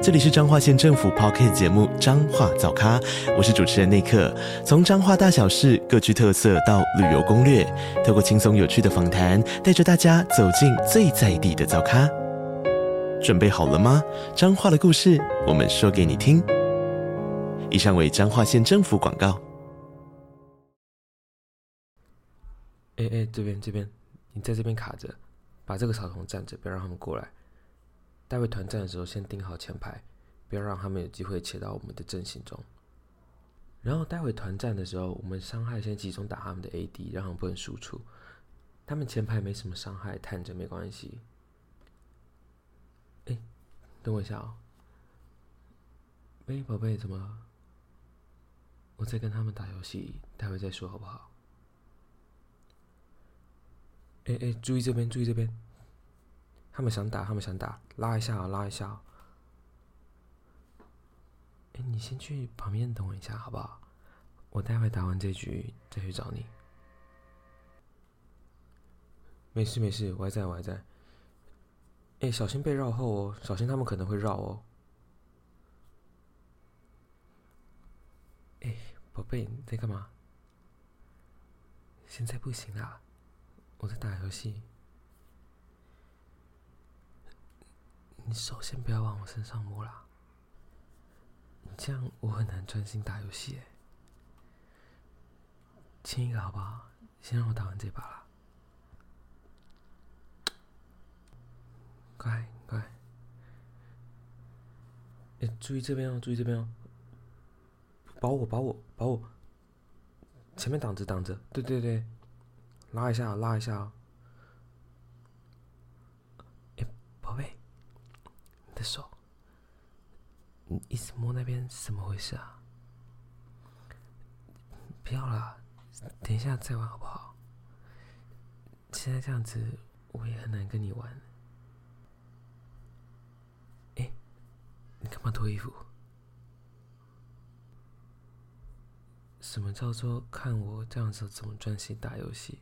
这里是彰化县政府 Podcast 节目《彰化早咖》，我是主持人内克。从彰化大小事各具特色到旅游攻略，透过轻松有趣的访谈，带着大家走进最在地的早咖。准备好了吗？彰化的故事，我们说给你听。以上为彰化县政府广告。哎哎，这边这边，你在这边卡着，把这个草丛站着，不要让他们过来。待会团战的时候，先盯好前排，不要让他们有机会切到我们的阵型中。然后待会团战的时候，我们伤害先集中打他们的 AD，让他们不能输出。他们前排没什么伤害，探着没关系。哎，等我一下哦。喂，宝贝，怎么了？我在跟他们打游戏，待会再说好不好？哎哎，注意这边，注意这边。他们想打，他们想打，拉一下啊，拉一下啊。哎，你先去旁边等我一下，好不好？我待会打完这局再去找你。没事没事，我还在，我还在。哎，小心被绕后哦，小心他们可能会绕哦。哎，宝贝，你在干嘛？现在不行啦，我在打游戏。你手先不要往我身上摸啦，你这样我很难专心打游戏诶。亲一个好不好？先让我打完这把啦。乖乖，哎，注意这边哦，注意这边哦。保我，保我，保我。前面挡着，挡着。对对对，拉一下，拉一下哦。的手，你一直摸那边，怎么回事啊？不要了，等一下再玩好不好？现在这样子，我也很难跟你玩。哎，你干嘛脱衣服？什么叫做看我这样子怎么专心打游戏？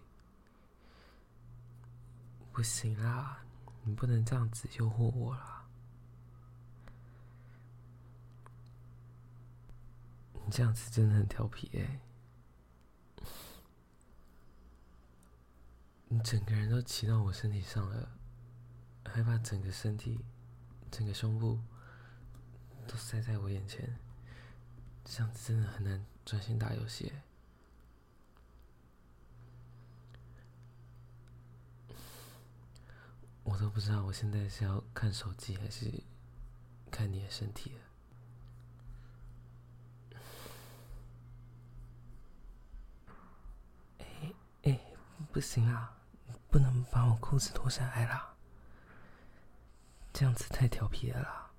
不行啦，你不能这样子诱惑我啦。你这样子真的很调皮哎！你整个人都骑到我身体上了，还把整个身体、整个胸部都塞在我眼前，这样子真的很难专心打游戏。我都不知道我现在是要看手机还是看你的身体了。不行啊，你不能把我裤子脱下来啦，这样子太调皮了啦。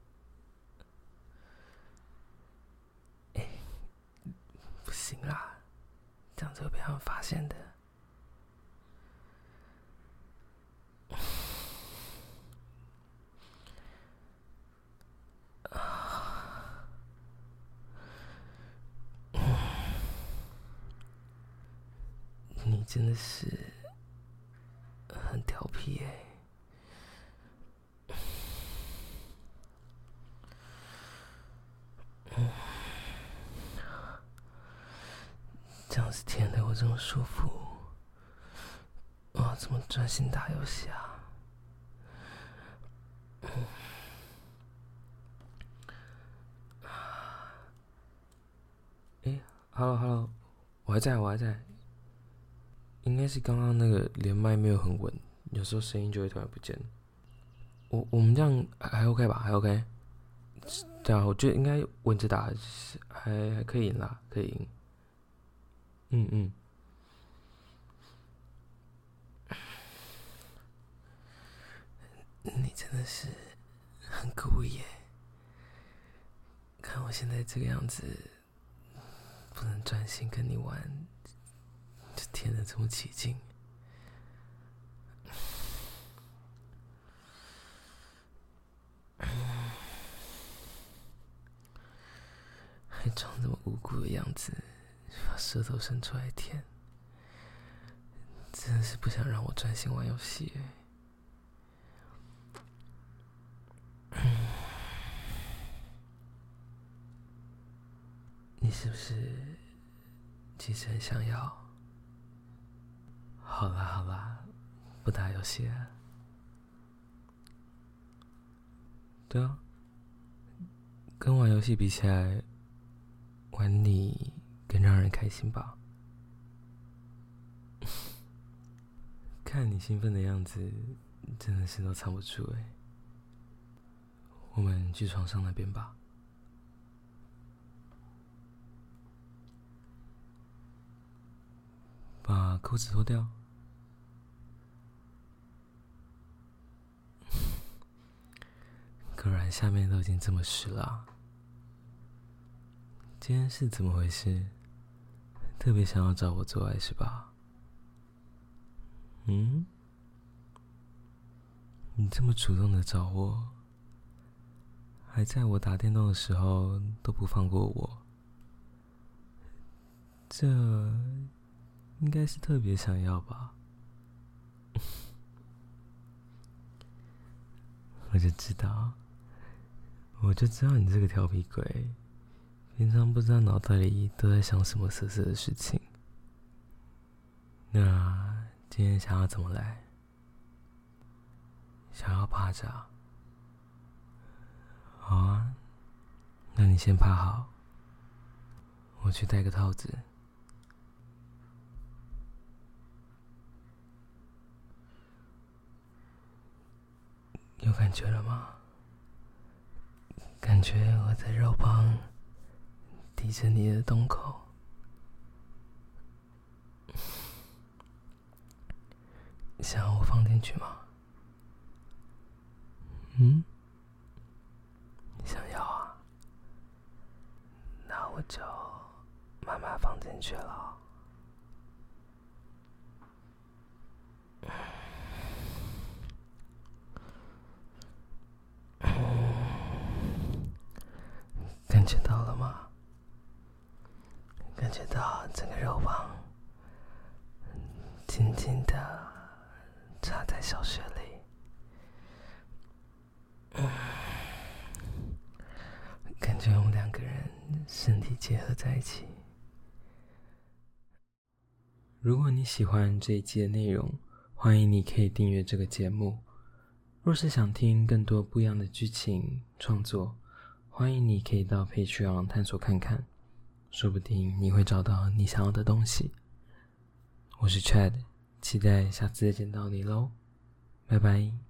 哎，不行啦，这样子会被他们发现的。啊，你真的是。很调皮哎，嗯，这样子舔的我这么舒服，我怎么专心打游戏啊？嗯，哎，Hello Hello，我还在，我还在。应该是刚刚那个连麦没有很稳，有时候声音就会突然不见。我我们这样还 OK 吧？还 OK？对啊，我觉得应该稳着打还还可以啦，可以赢。嗯嗯。你真的是很故意耶！看我现在这个样子，不能专心跟你玩。这么起劲？还装这么无辜的样子，把舌头伸出来舔。真是不想让我专心玩游戏。你是不是其实很想要？好啦好啦，不打游戏了。对啊，跟玩游戏比起来，玩你更让人开心吧？看你兴奋的样子，真的是都藏不住哎。我们去床上那边吧。把裤子脱掉。果下面都已经这么湿了。今天是怎么回事？特别想要找我做爱是吧？嗯？你这么主动的找我，还在我打电动的时候都不放过我，这应该是特别想要吧？我就知道。我就知道你这个调皮鬼，平常不知道脑袋里都在想什么色色的事情。那今天想要怎么来？想要趴着？好啊，那你先趴好，我去戴个套子。有感觉了吗？感觉我在肉旁抵着你的洞口，想要我放进去吗？嗯？想要啊，那我就慢慢放进去了。感觉到了吗？感觉到整个肉棒紧紧的插在小穴里，感觉我们两个人身体结合在一起。如果你喜欢这一期的内容，欢迎你可以订阅这个节目。若是想听更多不一样的剧情创作，欢迎你可以到 Patreon 探索看看，说不定你会找到你想要的东西。我是 Chad，期待下次再见到你喽，拜拜。